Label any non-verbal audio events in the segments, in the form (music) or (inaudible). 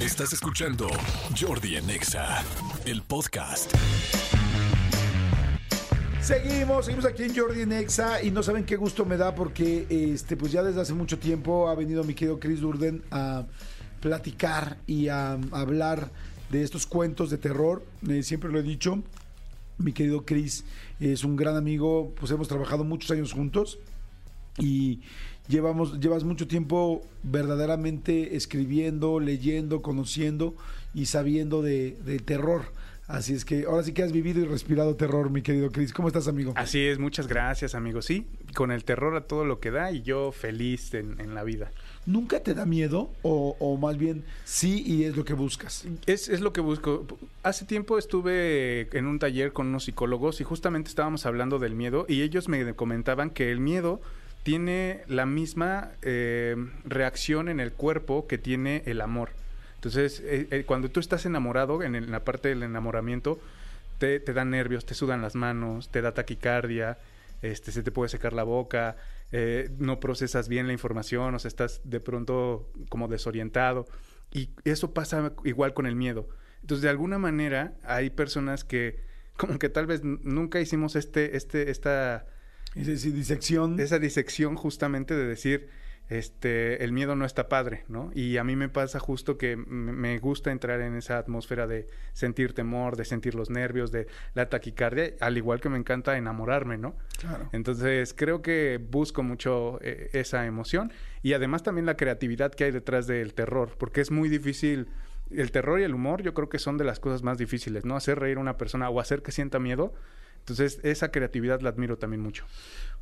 Estás escuchando Jordi en Exa, el podcast. Seguimos, seguimos aquí en Jordi en Exa y no saben qué gusto me da porque este pues ya desde hace mucho tiempo ha venido mi querido Chris Durden a platicar y a, hablar de estos cuentos de terror. Eh, siempre lo he dicho, mi querido Chris es un gran amigo, pues hemos trabajado muchos años juntos y llevamos, llevas mucho tiempo verdaderamente escribiendo, leyendo, conociendo y sabiendo de, de terror. Así es que ahora sí que has vivido y respirado terror, mi querido Chris. ¿Cómo estás, amigo? Así es, muchas gracias, amigo. Sí, con el terror a todo lo que da y yo feliz en, en la vida. ¿Nunca te da miedo? O, o, más bien sí y es lo que buscas? Es, es lo que busco. Hace tiempo estuve en un taller con unos psicólogos y justamente estábamos hablando del miedo y ellos me comentaban que el miedo tiene la misma eh, reacción en el cuerpo que tiene el amor. Entonces, eh, eh, cuando tú estás enamorado, en, la parte del enamoramiento, te, dan nervios, te sudan las manos, te da taquicardia, este, se te puede secar la boca, no procesas bien la información, o sea, estás de pronto como desorientado. Y eso pasa igual con el miedo. Entonces, de alguna manera, hay personas que como que tal vez nunca hicimos este, este, esta... Esa disección. Esa disección justamente de decir, este, el miedo no está padre, ¿no? Y a mí me pasa justo que me gusta entrar en esa atmósfera de sentir temor, de sentir los nervios, de la taquicardia, al igual que me encanta enamorarme, ¿no? Claro. Entonces creo que busco mucho eh, esa emoción y además también la creatividad que hay detrás del terror, porque es muy difícil. El terror y el humor yo creo que son de las cosas más difíciles, ¿no? Hacer reír a una persona o hacer que sienta miedo. Entonces esa creatividad la admiro también mucho.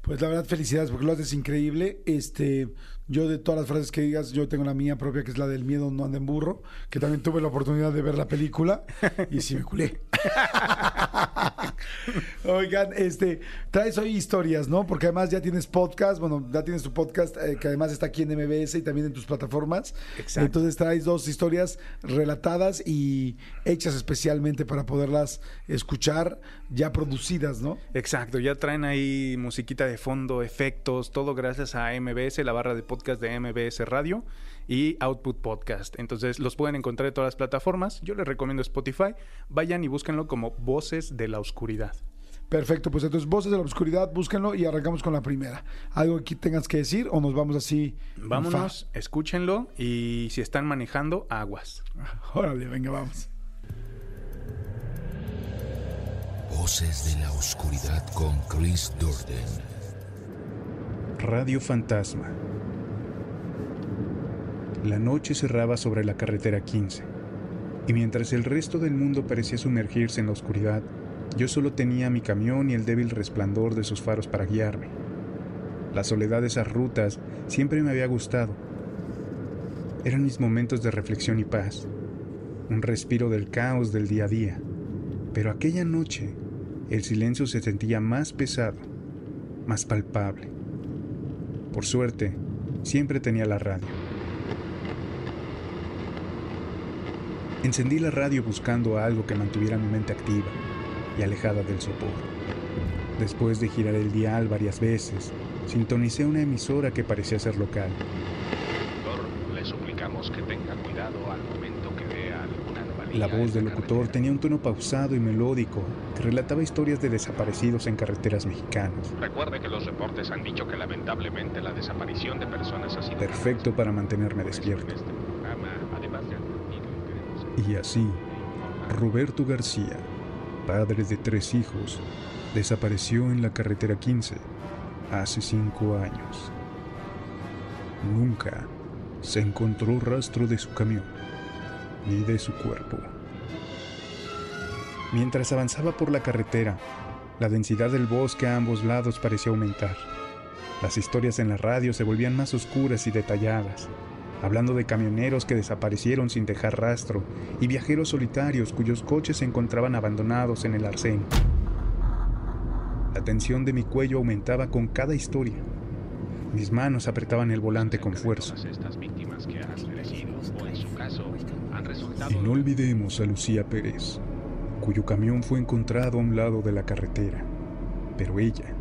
Pues la verdad, felicidades, porque lo haces increíble. Este, yo de todas las frases que digas, yo tengo la mía propia, que es la del miedo no anda en burro, que también tuve la oportunidad de ver la película y sí me culé. (laughs) (laughs) Oigan, este, traes hoy historias, ¿no? Porque además ya tienes podcast, bueno, ya tienes tu podcast, eh, que además está aquí en MBS y también en tus plataformas. Exacto. Entonces traes dos historias relatadas y hechas especialmente para poderlas escuchar, ya producidas, ¿no? Exacto, ya traen ahí musiquita de fondo, efectos, todo gracias a MBS, la barra de podcast de MBS Radio y Output Podcast. Entonces los pueden encontrar en todas las plataformas. Yo les recomiendo Spotify. Vayan y búsquenlo como Voces de la Oscuridad. Perfecto, pues entonces Voces de la Oscuridad, búsquenlo y arrancamos con la primera. ¿Algo que tengas que decir o nos vamos así? Vámonos, escúchenlo y si están manejando, aguas. (laughs) Órale, venga, vamos. Voces de la Oscuridad con Chris Durden. Radio Fantasma. La noche cerraba sobre la carretera 15, y mientras el resto del mundo parecía sumergirse en la oscuridad, yo solo tenía mi camión y el débil resplandor de sus faros para guiarme. La soledad de esas rutas siempre me había gustado. Eran mis momentos de reflexión y paz, un respiro del caos del día a día. Pero aquella noche el silencio se sentía más pesado, más palpable. Por suerte, siempre tenía la radio. Encendí la radio buscando algo que mantuviera mi mente activa y alejada del sopor. Después de girar el dial varias veces, sintonicé una emisora que parecía ser local. Le suplicamos que tenga cuidado al momento que vea alguna anomalía La voz del locutor carretera. tenía un tono pausado y melódico que relataba historias de desaparecidos en carreteras mexicanas. Recuerde que los reportes han dicho que lamentablemente la desaparición de personas ha sido Perfecto para mantenerme despierto. en este programa, además de advertirle, queremos Y así, Roberto García, padre de tres hijos, desapareció en la carretera 15 hace cinco años. Nunca se encontró rastro de su camión ni de su cuerpo. Mientras avanzaba por la carretera, la densidad del bosque a ambos lados parecía aumentar. Las historias en la radio se volvían más oscuras y detalladas, hablando de camioneros que desaparecieron sin dejar rastro y viajeros solitarios cuyos coches se encontraban abandonados en el arcén. La tensión de mi cuello aumentaba con cada historia. Mis manos apretaban el volante con fuerza. Y no olvidemos a Lucía Pérez, cuyo camión fue encontrado a un lado de la carretera. Pero ella,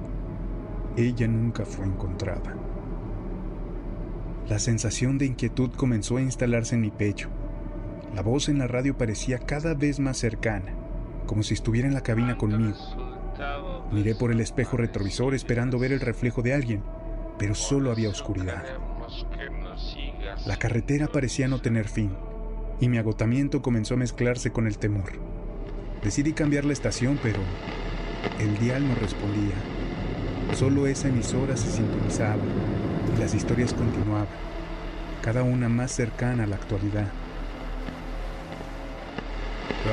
ella nunca fue encontrada. La sensación de inquietud comenzó a instalarse en mi pecho. La voz en la radio parecía cada vez más cercana, como si estuviera en la cabina conmigo. Miré por el espejo retrovisor esperando ver el reflejo de alguien, pero solo había oscuridad. La carretera parecía no tener fin, y mi agotamiento comenzó a mezclarse con el temor. Decidí cambiar la estación, pero el dial no respondía. Solo esa emisora se sintonizaba y las historias continuaban, cada una más cercana a la actualidad.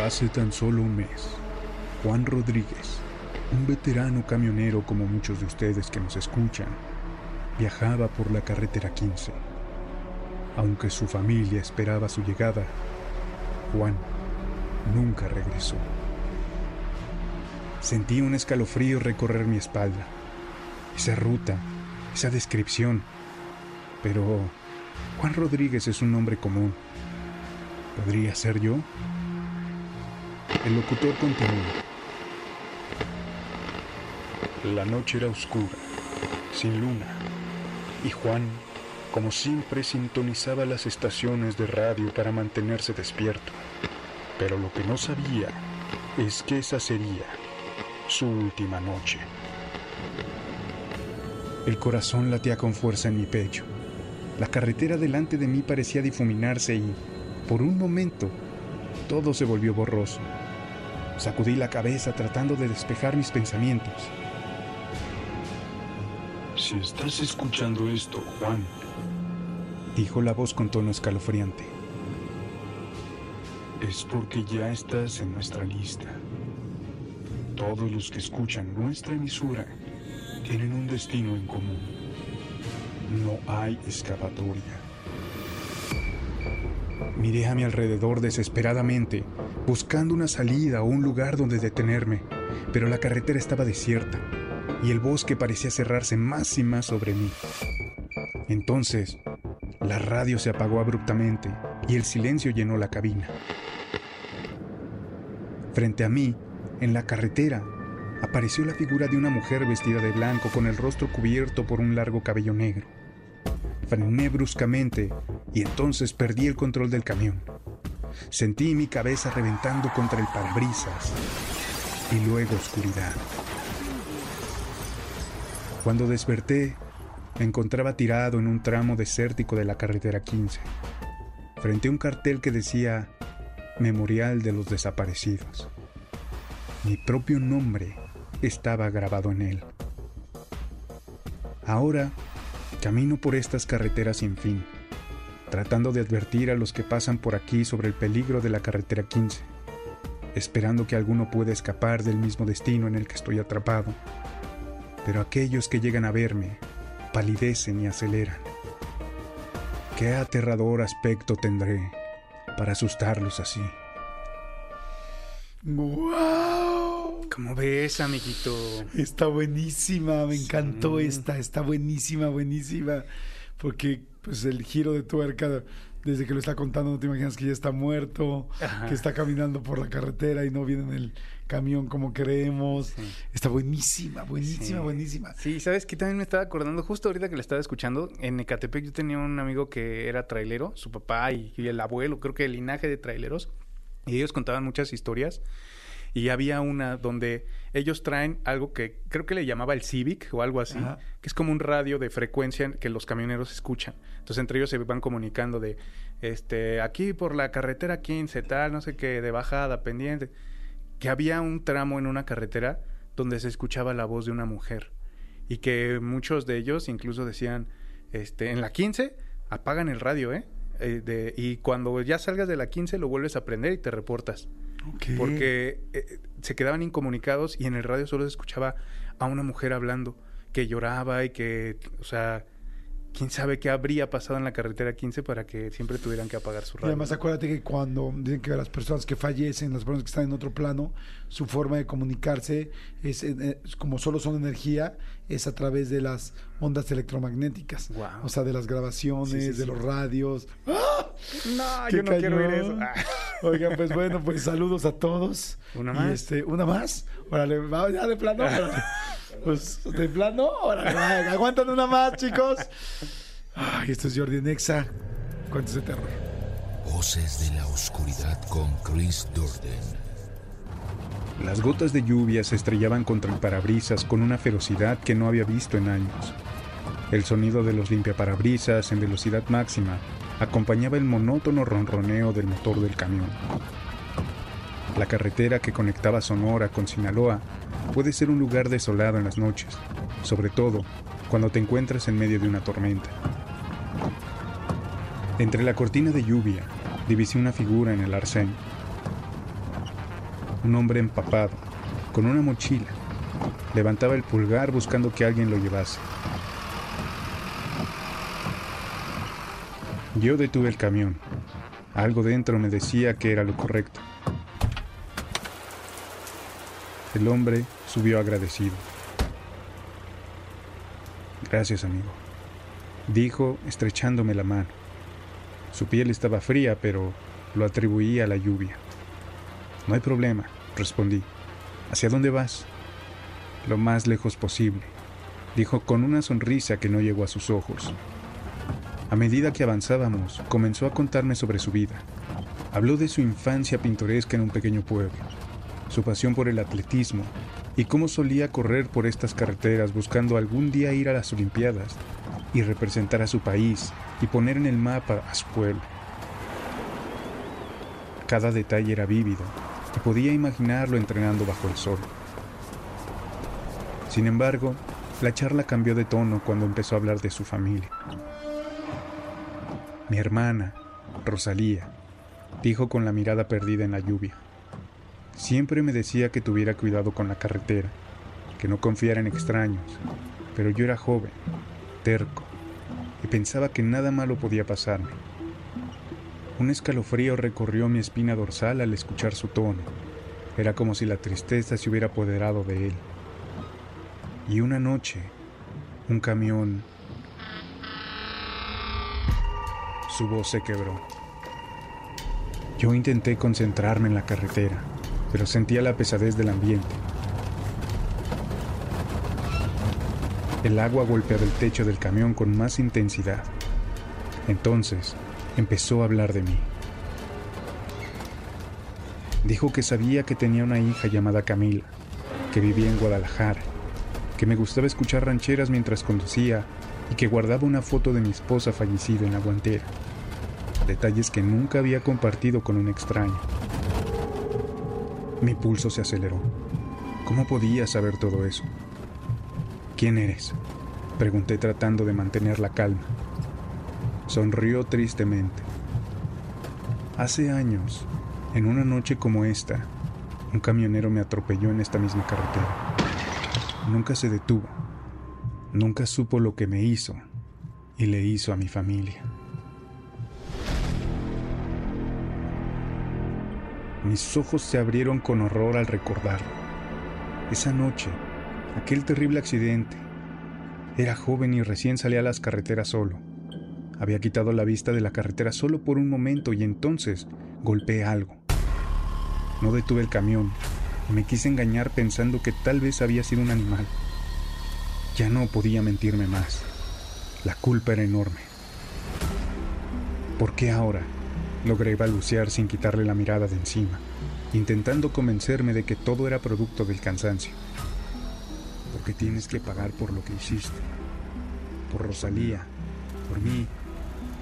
Hace tan solo un mes, Juan Rodríguez, un veterano camionero como muchos de ustedes que nos escuchan, viajaba por la carretera 15. Aunque su familia esperaba su llegada, Juan nunca regresó. Sentí un escalofrío recorrer mi espalda. Esa ruta, esa descripción. Pero Juan Rodríguez es un nombre común. ¿Podría ser yo? El locutor continuó. La noche era oscura, sin luna, y Juan, como siempre, sintonizaba las estaciones de radio para mantenerse despierto. Pero lo que no sabía es que esa sería su última noche. El corazón latía con fuerza en mi pecho. La carretera delante de mí parecía difuminarse y, por un momento, todo se volvió borroso. Sacudí la cabeza tratando de despejar mis pensamientos. Si estás escuchando esto, Juan, dijo la voz con tono escalofriante, es porque ya estás en nuestra lista. Todos los que escuchan nuestra emisora tienen un destino en común. No hay escapatoria. Miré a mi alrededor desesperadamente, buscando una salida o un lugar donde detenerme, pero la carretera estaba desierta y el bosque parecía cerrarse más y más sobre mí. Entonces, la radio se apagó abruptamente y el silencio llenó la cabina. Frente a mí, en la carretera, apareció la figura de una mujer vestida de blanco con el rostro cubierto por un largo cabello negro. Frené bruscamente y entonces perdí el control del camión. Sentí mi cabeza reventando contra el parabrisas y luego oscuridad. Cuando desperté, me encontraba tirado en un tramo desértico de la carretera 15, frente a un cartel que decía Memorial de los Desaparecidos. Mi propio nombre estaba grabado en él. Ahora camino por estas carreteras sin fin, tratando de advertir a los que pasan por aquí sobre el peligro de la carretera 15, esperando que alguno pueda escapar del mismo destino en el que estoy atrapado. Pero aquellos que llegan a verme palidecen y aceleran. ¿Qué aterrador aspecto tendré para asustarlos así? ¿Cómo ves, amiguito? Está buenísima, me encantó esta, está buenísima, buenísima. Porque pues el giro de tuerca, desde que lo está contando, no te imaginas que ya está muerto, Ajá. que está caminando por la carretera y no viene en el camión como creemos. Está buenísima, buenísima, Sí. buenísima. Sí, ¿sabes qué? También me estaba acordando, justo ahorita que la estaba escuchando, en Ecatepec yo tenía un amigo que era trailero, su papá y, y el abuelo, creo que el linaje de traileros, y ellos contaban muchas historias. Y había una donde ellos traen algo que creo que le llamaba el Civic o algo así, Ajá. que es como un radio de frecuencia que los camioneros escuchan. Entonces entre ellos se van comunicando de, este, aquí por la carretera 15, tal, no sé qué, de bajada, pendiente. Que había un tramo en una carretera donde se escuchaba la voz de una mujer. Y que muchos de ellos incluso decían, este, en la 15, apagan el radio, ¿eh? Eh, de- y cuando ya salgas de la 15 lo vuelves a prender y te reportas. Porque eh, se quedaban incomunicados y en el radio solo se escuchaba a una mujer hablando que lloraba y que, o sea, quién sabe qué habría pasado en la carretera 15 para que siempre tuvieran que apagar su Y radio. además acuérdate que cuando dicen que las personas que fallecen, las personas que están en otro plano, su forma de comunicarse es, eh, es como solo son energía, es a través de las ondas electromagnéticas. Guau. O sea, de las grabaciones, Sí, sí, de los radios. no, ¡Qué yo no quiero ver eso. Ah. Oigan, pues (laughs) bueno, pues saludos a todos. ¿Una Y más? este, ¿Una más? Órale, ya de plano. Pues de plano, va, aguantan una más, chicos. Ay, esto es Jordi Nexa. Cuentos de terror. Voces de la oscuridad con Chris Durden. Las gotas de lluvia se estrellaban contra el parabrisas con una ferocidad que no había visto en años. El sonido de los limpiaparabrisas en velocidad máxima acompañaba el monótono ronroneo del motor del camión. La carretera que conectaba Sonora con Sinaloa puede ser un lugar desolado en las noches, sobre todo cuando te encuentras en medio de una tormenta. Entre la cortina de lluvia divisé una figura en el arcén un hombre empapado, con una mochila. Levantaba el pulgar buscando que alguien lo llevase. Yo detuve el camión. Algo dentro me decía que era lo correcto. El hombre subió agradecido. Gracias, amigo, dijo estrechándome la mano. Su piel estaba fría, pero lo atribuía a la lluvia. No hay problema, respondí. ¿Hacia dónde vas? Lo más lejos posible, dijo con una sonrisa que no llegó a sus ojos. A medida que avanzábamos, comenzó a contarme sobre su vida. Habló de su infancia pintoresca en un pequeño pueblo, su pasión por el atletismo y cómo solía correr por estas carreteras buscando algún día ir a las Olimpiadas y representar a su país y poner en el mapa a su pueblo. Cada detalle era vívido y podía imaginarlo entrenando bajo el sol. Sin embargo, la charla cambió de tono cuando empezó a hablar de su familia. Mi hermana, Rosalía, dijo con la mirada perdida en la lluvia. Siempre me decía que tuviera cuidado con la carretera, que no confiara en extraños, pero yo era joven, terco, y pensaba que nada malo podía pasarme. Un escalofrío recorrió mi espina dorsal al escuchar su tono. Era como si la tristeza se hubiera apoderado de él. Y una noche, un camión... Su voz se quebró. Yo intenté concentrarme en la carretera, pero sentía la pesadez del ambiente. El agua golpeaba el techo del camión con más intensidad. Entonces, empezó a hablar de mí. Dijo que sabía que tenía una hija llamada Camila, que vivía en Guadalajara, que me gustaba escuchar rancheras mientras conducía y que guardaba una foto de mi esposa fallecida en la guantera. Detalles que nunca había compartido con un extraño. Mi pulso se aceleró. ¿Cómo podía saber todo eso? ¿Quién eres? Pregunté tratando de mantener la calma. Sonrió tristemente. Hace años, en una noche como esta, un camionero me atropelló en esta misma carretera. Nunca se detuvo. Nunca supo lo que me hizo y le hizo a mi familia. Mis ojos se abrieron con horror al recordarlo. Esa noche, aquel terrible accidente. Era joven y recién salía a las carreteras solo. Había quitado la vista de la carretera solo por un momento y entonces golpeé algo. No detuve el camión y me quise engañar pensando que tal vez había sido un animal. Ya no podía mentirme más. La culpa era enorme. ¿Por qué ahora? Logré balbucear sin quitarle la mirada de encima, intentando convencerme de que todo era producto del cansancio. Porque tienes que pagar por lo que hiciste. Por Rosalía, por mí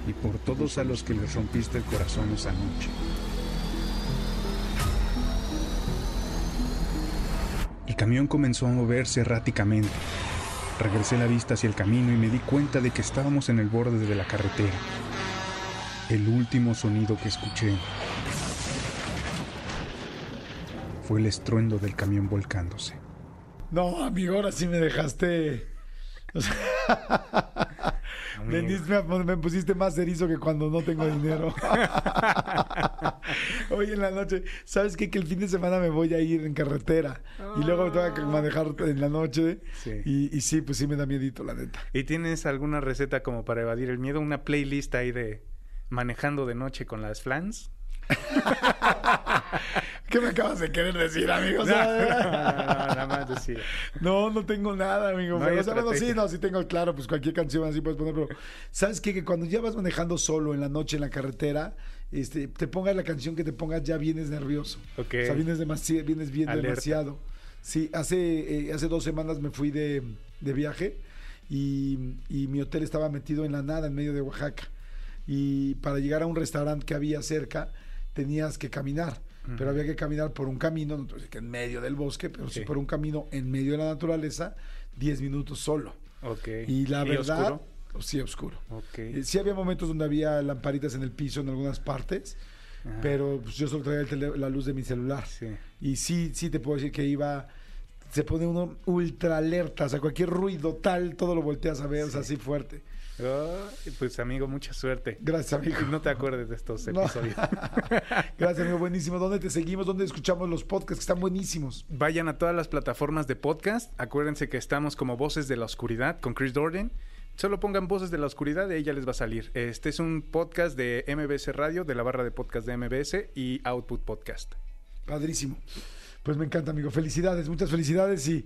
y por todos a los que les rompiste el corazón esa noche. El camión comenzó a moverse erráticamente. Regresé la vista hacia el camino y me di cuenta de que estábamos en el borde de la carretera. El último sonido que escuché fue el estruendo del camión volcándose. No, amigo, ahora sí me dejaste. O sea, me, pusiste más erizo que cuando no tengo dinero. (laughs) Hoy en la noche, ¿sabes qué? Que el fin de semana me voy a ir en carretera y luego me tengo que manejar en la noche. Sí. Y, y sí, pues sí me da miedito, la neta. ¿Y tienes alguna receta como para evadir el miedo? ¿Una playlist ahí de manejando de noche con las flans? (laughs) ¿Qué me acabas de querer decir, amigo? (laughs) No, sea, nada más decía. No, no tengo nada, amigo. No o sea, bueno, sí, no, sí tengo claro, pues cualquier canción así puedes poner, pero ¿sabes qué? Que cuando ya vas manejando solo en la noche en la carretera, este, te pongas la canción que te pongas, ya vienes nervioso. Ok. O sea, vienes, demasiado, vienes bien Alerta. demasiado. Sí, hace, eh, hace dos semanas me fui de, de viaje y, y mi hotel estaba metido en la nada, en medio de Oaxaca. Y para llegar a un restaurante que había cerca, tenías que caminar. Pero había que caminar por un camino, no te voy a decir que en medio del bosque, pero sí Sí. por un camino en medio de la naturaleza, 10 minutos solo. Ok. Y la verdad, oscuro? sí, oscuro. Ok. Eh, Sí había momentos donde había lamparitas en el piso en algunas partes, Ajá. pero pues, yo solo traía la luz de mi celular. Sí. Y sí, sí te puedo decir que iba, se pone uno ultra alerta, o sea, cualquier ruido tal, todo lo volteas a ver, o sea, así fuerte. Pues amigo, mucha suerte. Gracias, amigo. No te acuerdes de estos No. episodios. (laughs) Gracias, amigo, buenísimo. ¿Dónde te seguimos? ¿Dónde escuchamos los podcasts que están buenísimos? Vayan a todas las plataformas de podcast. Acuérdense que estamos como Voces de la Oscuridad con Chris Dorden. Solo pongan Voces de la Oscuridad y ahí ya les va a salir. Este es un podcast de MBS Radio, de la barra de podcast de MBS y Output Podcast. Padrísimo. Pues me encanta, amigo. Felicidades, muchas felicidades y